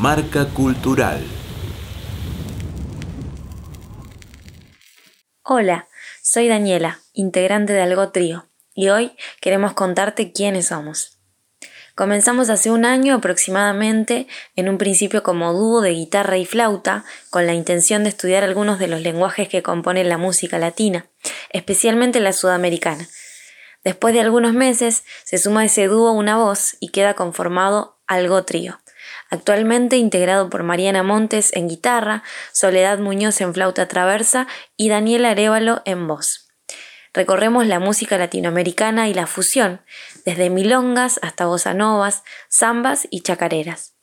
Marca Cultural. Hola, soy Daniela, integrante de Algo Trío, y hoy queremos contarte quiénes somos. Comenzamos hace un año aproximadamente, en un principio como dúo de guitarra y flauta, con la intención de estudiar algunos de los lenguajes que componen la música latina, especialmente la sudamericana. Después de algunos meses se suma a ese dúo una voz y queda conformado Algo Trío actualmente integrado por Mariana Montes en guitarra, Soledad Muñoz en flauta traversa y Daniel Arevalo en voz. Recorremos la música latinoamericana y la fusión, desde milongas hasta bossa novas, zambas y chacareras.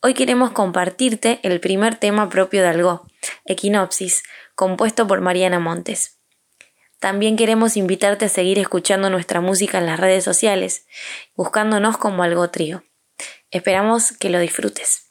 Hoy queremos compartirte el primer tema propio de Algo, Equinopsis, compuesto por Mariana Montes. También queremos invitarte a seguir escuchando nuestra música en las redes sociales, buscándonos como Algo Trío. Esperamos que lo disfrutes.